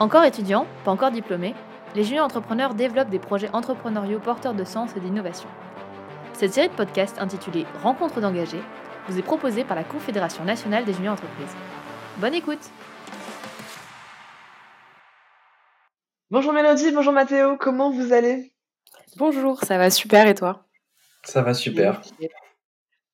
Encore étudiants, pas encore diplômés, les juniors entrepreneurs développent des projets entrepreneuriaux porteurs de sens et d'innovation. Cette série de podcasts intitulée Rencontres d'engagés vous est proposée par la Confédération nationale des juniors entreprises. Bonne écoute Bonjour Mélodie, bonjour Mathéo, comment vous allez? Bonjour, ça va super et toi? Ça va super.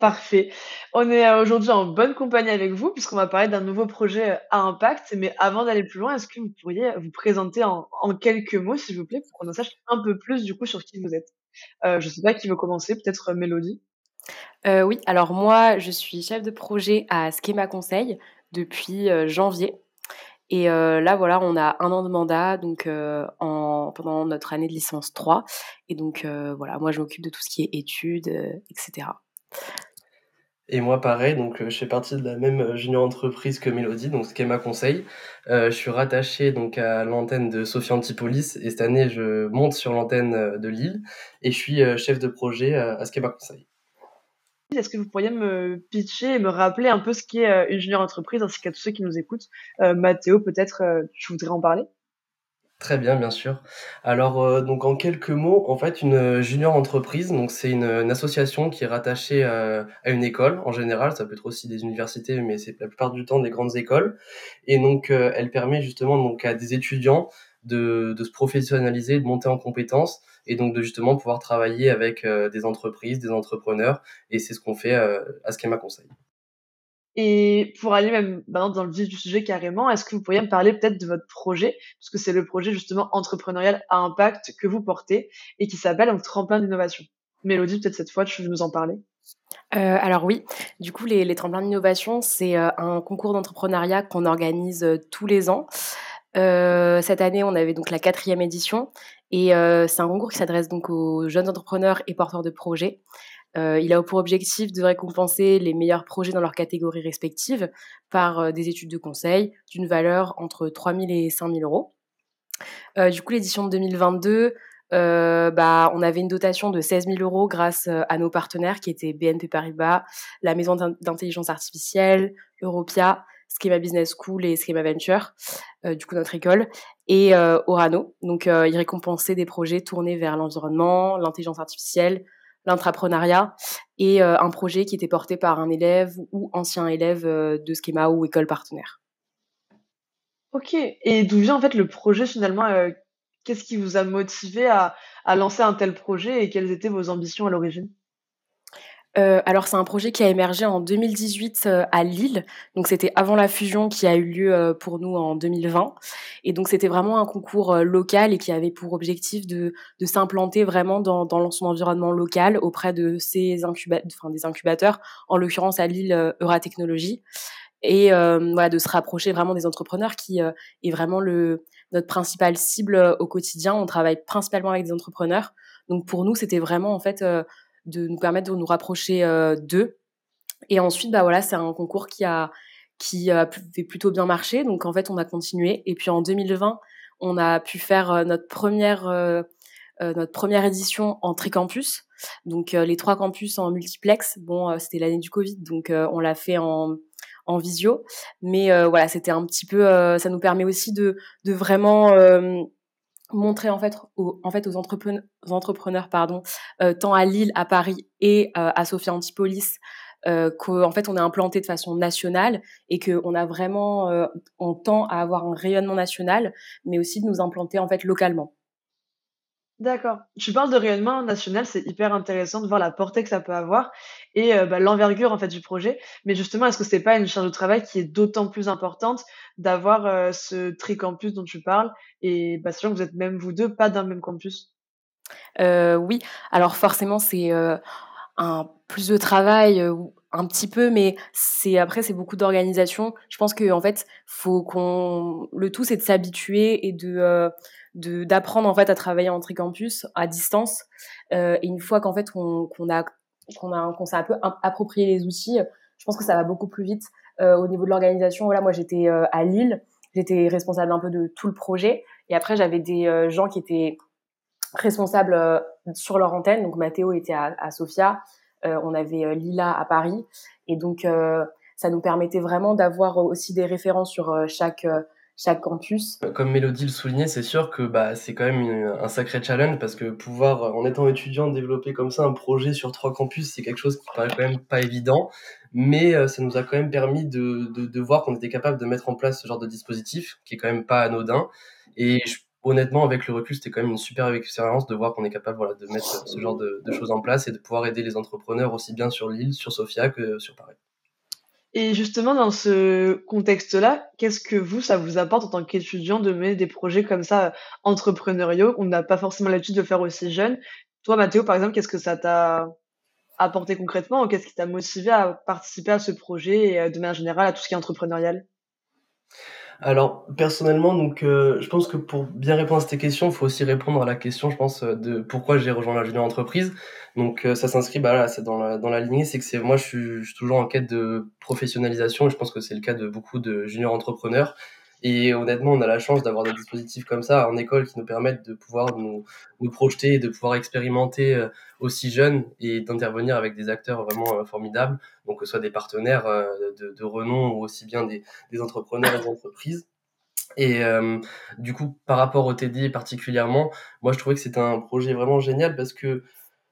Parfait. On est euh, aujourd'hui en bonne compagnie avec vous puisqu'on va parler d'un nouveau projet euh, à impact. Mais avant d'aller plus loin, est-ce que vous pourriez vous présenter en, quelques mots, s'il vous plaît, pour qu'on en sache un peu plus du coup sur qui vous êtes? Euh, Je ne sais pas qui veut commencer, peut-être Mélodie. oui, alors moi, je suis chef de projet à Schema Conseil depuis janvier. Et là, voilà, on a un an de mandat donc en, pendant notre année de licence 3. Et donc, voilà, moi, je m'occupe de tout ce qui est études, etc. Et moi, pareil, donc je fais partie de la même junior entreprise que Mélodie, donc Schema Conseil. je suis rattaché donc à l'antenne de Sophie Antipolis et cette année, je monte sur l'antenne de Lille et je suis chef de projet à Schema Conseil. Est-ce que vous pourriez me pitcher et me rappeler un peu ce qu'est euh, une junior entreprise ainsi qu'à tous ceux qui nous écoutent? Euh, Mathéo, peut-être euh, voudrais en parler? Très bien, bien sûr. Alors, donc en quelques mots, en fait, une junior entreprise, donc c'est une, association qui est rattachée à une école en général. Ça peut être aussi des universités, mais c'est la plupart du temps des grandes écoles. Et donc, elle permet justement donc à des étudiants de, se professionnaliser, de monter en compétences et donc de justement pouvoir travailler avec euh, des entreprises, des entrepreneurs. Et c'est ce qu'on fait euh, à Schema Conseil. Et pour aller même dans le vif du sujet carrément, est-ce que vous pourriez me parler peut-être de votre projet, puisque c'est le projet justement entrepreneurial à impact que vous portez et qui s'appelle un tremplin d'innovation. Mélodie, peut-être cette fois, tu veux nous en parler? Euh, alors oui, du coup les, les tremplins d'innovation, c'est un concours d'entrepreneuriat qu'on organise tous les ans. Euh, cette année, on avait donc la quatrième édition et euh, c'est un concours qui s'adresse donc aux jeunes entrepreneurs et porteurs de projets. Euh, il a pour objectif de récompenser les meilleurs projets dans leurs catégories respectives par des études de conseil d'une valeur entre 3 000 et 5 000 euros. du coup, l'édition de 2022, bah, on avait une dotation de 16 000 euros grâce à nos partenaires qui étaient BNP Paribas, la Maison d'intelligence artificielle, Europia, Schema Business School et Schema Venture, euh, du coup notre école, et euh, Orano. Donc euh, ils récompensaient des projets tournés vers l'environnement, l'intelligence artificielle, l'entrepreneuriat et un projet qui était porté par un élève ou ancien élève de Schema ou école partenaire. Ok, et d'où vient en fait le projet finalement Qu'est-ce qui vous a motivé à, à lancer un tel projet et quelles étaient vos ambitions à l'origine? Euh, alors c'est un projet qui a émergé en 2018 euh, à Lille, donc c'était avant la fusion qui a eu lieu euh, pour nous en 2020, et donc c'était vraiment un concours local et qui avait pour objectif de, de s'implanter vraiment dans, dans, son environnement local auprès de ces incubateurs, enfin des incubateurs, en l'occurrence à Lille Euratechnologie, et voilà de se rapprocher vraiment des entrepreneurs qui est vraiment le notre principale cible au quotidien. On travaille principalement avec des entrepreneurs, donc pour nous c'était vraiment en fait de nous permettre de nous rapprocher euh, d'eux. Et ensuite, bah voilà, c'est un concours qui a qui a fait plutôt bien marcher. Donc en fait, on a continué. Et puis en 2020, on a pu faire euh, notre première euh, notre première édition en tricampus. Donc les trois campus en multiplex. Bon, c'était l'année du Covid, donc on l'a fait en en visio. Mais voilà, c'était un petit peu, ça nous permet aussi de, de vraiment montrer en fait aux, en fait aux entrepreneurs, entrepreneurs pardon, euh, tant à Lille, à Paris et euh, à Sophia Antipolis euh, qu'en fait on est implanté de façon nationale et qu'on a vraiment euh, on tend à avoir un rayonnement national, mais aussi de nous implanter en fait localement. D'accord. Tu parles de rayonnement national, c'est hyper intéressant de voir la portée que ça peut avoir et euh, bah, l'envergure en fait du projet. Mais justement, est-ce que c'est pas une charge de travail qui est d'autant plus importante d'avoir euh, ce tricampus dont tu parles et bah, sachant que vous êtes même vous deux pas d'un même campus? Euh, Oui. Alors forcément, c'est un plus de travail un petit peu, mais c'est après c'est beaucoup d'organisation. Je pense que en fait, faut qu'on le tout c'est de s'habituer et de de d'apprendre en fait à travailler en tricampus à distance. Euh, et une fois qu'en fait qu'on a qu'on a qu'on s'est un peu approprié les outils, je pense que ça va beaucoup plus vite euh, au niveau de l'organisation. Voilà, moi j'étais euh, à Lille, j'étais responsable un peu de tout le projet, et après j'avais des euh, gens qui étaient responsables euh, sur leur antenne. Donc Mathéo était à, à Sofia, on avait Lila à Paris, et donc ça nous permettait vraiment d'avoir aussi des références sur chaque chaque campus. Comme Mélodie le soulignait, c'est sûr que bah, c'est quand même un sacré challenge parce que pouvoir, en étant étudiant, développer comme ça un projet sur trois campus, c'est quelque chose qui paraît quand même pas évident. Mais euh, ça nous a quand même permis de, de, de voir qu'on était capable de mettre en place ce genre de dispositif qui est quand même pas anodin. Et honnêtement, avec le recul, c'était quand même une super expérience de voir qu'on est capable de mettre ce genre de, choses en place et de pouvoir aider les entrepreneurs aussi bien sur l'île, sur Sofia que sur Paris. Et justement, dans ce contexte-là, qu'est-ce que vous, ça vous apporte en tant qu'étudiant de mener des projets comme ça entrepreneuriaux On n'a pas forcément l'habitude de faire aussi jeune? Toi, Mathéo, par exemple, qu'est-ce que ça t'a apporté concrètement? Qu'est-ce qui t'a motivé à participer à ce projet et euh, de manière générale à tout ce qui est entrepreneurial? Alors personnellement, donc euh, je pense que pour bien répondre à cette question, il faut aussi répondre à la question, je pense, de pourquoi j'ai rejoint la junior entreprise. Donc euh, ça s'inscrit, bah là, c'est dans la dans la lignée, c'est que c'est moi je suis, je suis, toujours en quête de professionnalisation et je pense que c'est le cas de beaucoup de juniors entrepreneurs. Et honnêtement, on a la chance d'avoir des dispositifs comme ça en école qui nous permettent de pouvoir nous, nous projeter et de pouvoir expérimenter euh, aussi jeunes et d'intervenir avec des acteurs vraiment formidables, donc que ce soit des partenaires de, de renom ou aussi bien des, des entrepreneurs et des entreprises. Et euh, du coup, par rapport au TD particulièrement, moi je trouvais que c'était un projet vraiment génial parce que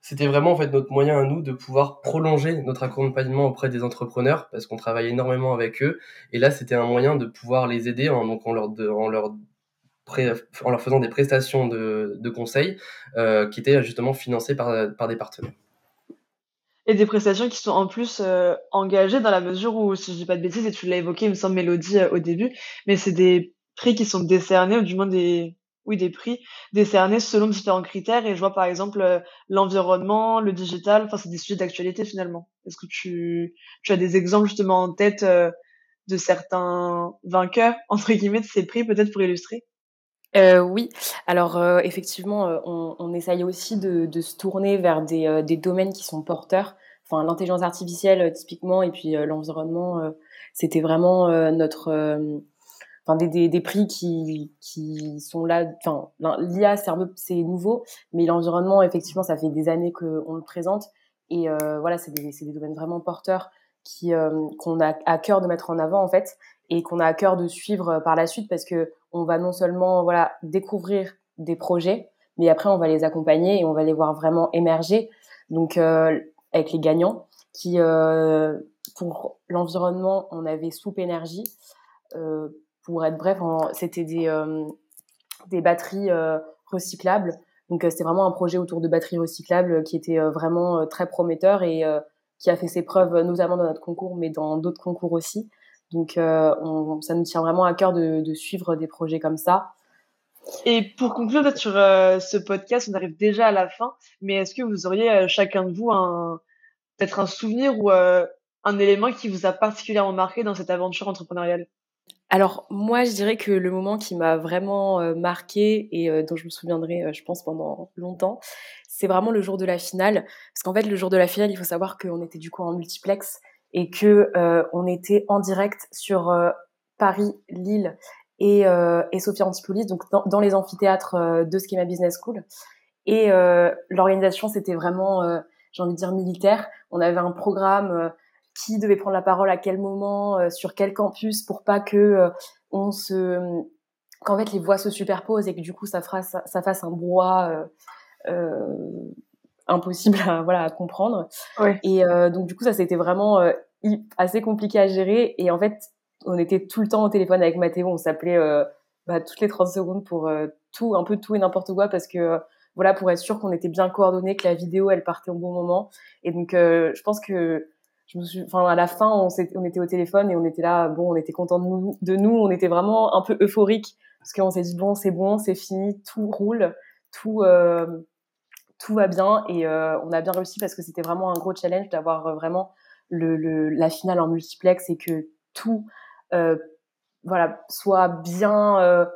c'était vraiment en fait notre moyen à nous de pouvoir prolonger notre accompagnement auprès des entrepreneurs parce qu'on travaille énormément avec eux. Et là, c'était un moyen de pouvoir les aider en, leur, faisant des prestations de, de conseils euh, qui étaient justement financées par, par des partenaires. Et des prestations qui sont en plus euh, engagées dans la mesure où, si je dis pas de bêtises, et tu l'as évoqué, il me semble, Mélodie, euh, au début, mais c'est des prix qui sont décernés, ou du moins des, oui, des prix décernés selon différents critères. Et je vois par exemple euh, l'environnement, le digital, enfin, c'est des sujets d'actualité finalement. Est-ce que tu, as des exemples justement en tête euh, de certains vainqueurs, entre guillemets, de ces prix, peut-être pour illustrer? Euh, oui, alors euh, effectivement, on, essaye aussi de, de, se tourner vers des, des, domaines qui sont porteurs. Enfin, l'intelligence artificielle typiquement, et puis l'environnement, c'était vraiment notre enfin des, des, prix qui, qui sont là. Enfin, l'IA c'est nouveau, mais l'environnement effectivement ça fait des années qu'on le présente et euh, voilà c'est des, des domaines vraiment porteurs qui euh, qu'on a à cœur de mettre en avant en fait et qu'on a à cœur de suivre par la suite parce que on va non seulement voilà découvrir des projets, mais après on va les accompagner et on va les voir vraiment émerger. Donc euh, avec les gagnants qui euh, pour l'environnement on avait Soupe Énergie euh, pour être bref, c'était des, euh, batteries euh, recyclables. Donc euh, c'était vraiment un projet autour de batteries recyclables qui était vraiment très prometteur et qui a fait ses preuves notamment dans notre concours, mais dans d'autres concours aussi. Donc on, ça nous tient vraiment à cœur de, suivre des projets comme ça. Et pour conclure sur ce podcast, on arrive déjà à la fin, mais est-ce que vous auriez chacun de vous peut-être un souvenir ou un élément qui vous a particulièrement marqué dans cette aventure entrepreneuriale? Alors moi, je dirais que le moment qui m'a vraiment euh, marqué et euh, dont je me souviendrai, euh, je pense, pendant longtemps, c'est vraiment le jour de la finale. Parce qu'en fait, le jour de la finale, il faut savoir qu'on était du coup en multiplex et que on était en direct sur Paris, Lille et, et Sophia Antipolis, donc dans, les amphithéâtres de Schema Business School. Et l'organisation, c'était vraiment, j'ai envie de dire, militaire. On avait un programme qui devait prendre la parole à quel moment, euh, sur quel campus, pour pas que euh, on se, qu'en fait les voix se superposent et que du coup ça, fasse, ça fasse un brouhaha euh, impossible à, voilà, à comprendre. Ouais. Et donc du coup ça c'était vraiment assez compliqué à gérer et en fait on était tout le temps au téléphone avec Mathéo, on s'appelait bah, toutes les 30 secondes pour tout, un peu tout et n'importe quoi parce que voilà pour être sûr qu'on était bien coordonnés, que la vidéo elle partait au bon moment. Et donc je pense que je me suis, enfin, à la fin, on, on, était au téléphone et on était là, bon, on était content de nous, de nous, on était vraiment un peu euphorique parce qu'on s'est dit bon, c'est bon, c'est fini, tout roule, tout, euh, tout va bien. Et euh, on a bien réussi parce que c'était vraiment un gros challenge d'avoir euh, vraiment le, le, la finale en multiplex et que tout, euh, voilà, soit bien, euh,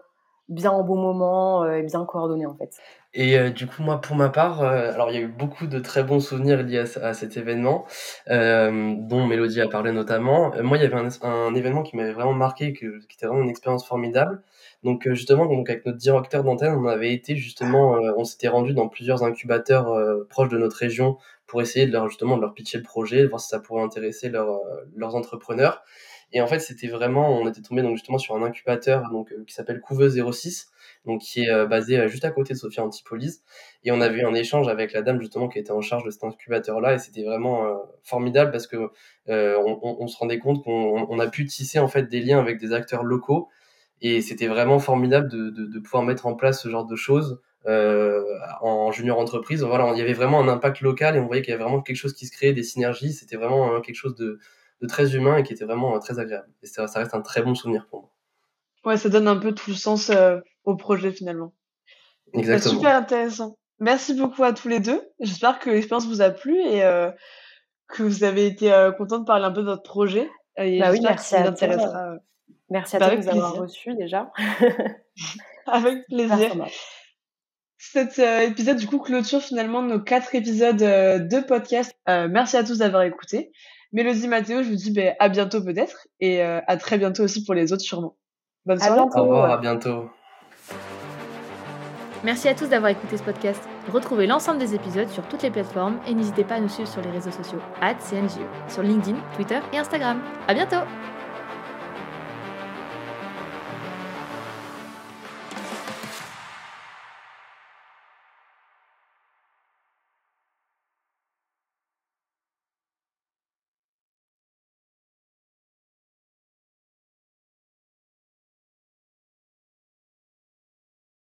bien au bon moment et bien coordonné en fait. Et euh, du coup, moi, pour ma part, euh, alors il y a eu beaucoup de très bons souvenirs liés à, cet événement, euh, dont Mélodie a parlé notamment. moi, il y avait un, événement qui m'avait vraiment marqué, que, qui était vraiment une expérience formidable. Donc justement, donc avec notre directeur d'antenne, on avait été justement, on s'était rendu dans plusieurs incubateurs proches de notre région pour essayer de leur justement de leur pitcher le projet, de voir si ça pourrait intéresser leurs leurs entrepreneurs. Et en fait, c'était vraiment, on était tombé donc justement sur un incubateur donc qui s'appelle Couveuse 06, donc qui est basé juste à côté de Sophia Antipolis. Et on avait eu un échange avec la dame justement qui était en charge de cet incubateur-là, et c'était vraiment formidable parce que on, se rendait compte qu'on a pu tisser en fait des liens avec des acteurs locaux, et c'était vraiment formidable de, de, pouvoir mettre en place ce genre de choses. Euh, en junior entreprise. Voilà, il y avait vraiment un impact local et on voyait qu'il y avait vraiment quelque chose qui se créait, des synergies. C'était vraiment quelque chose de, de, très humain et qui était vraiment très agréable. Et ça, ça, reste un très bon souvenir pour moi. Ouais, ça donne un peu tout le sens euh, au projet finalement. Exactement. super intéressant. Merci beaucoup à tous les deux. J'espère que l'expérience vous a plu et euh, que vous avez été euh, content de parler un peu de votre projet. Et bah oui, merci à toi. Merci à toi de nous avoir reçus déjà. avec plaisir. Cet euh, épisode du coup clôture finalement nos quatre épisodes euh, de podcast. Euh, merci à tous d'avoir écouté. Mélodie Mathéo, je vous dis ben, à bientôt peut-être et à très bientôt aussi pour les autres sûrement. Bonne soirée. Au revoir, à bientôt. Merci à tous d'avoir écouté ce podcast. Retrouvez l'ensemble des épisodes sur toutes les plateformes et n'hésitez pas à nous suivre sur les réseaux sociaux CNJE, sur LinkedIn, Twitter et Instagram. À bientôt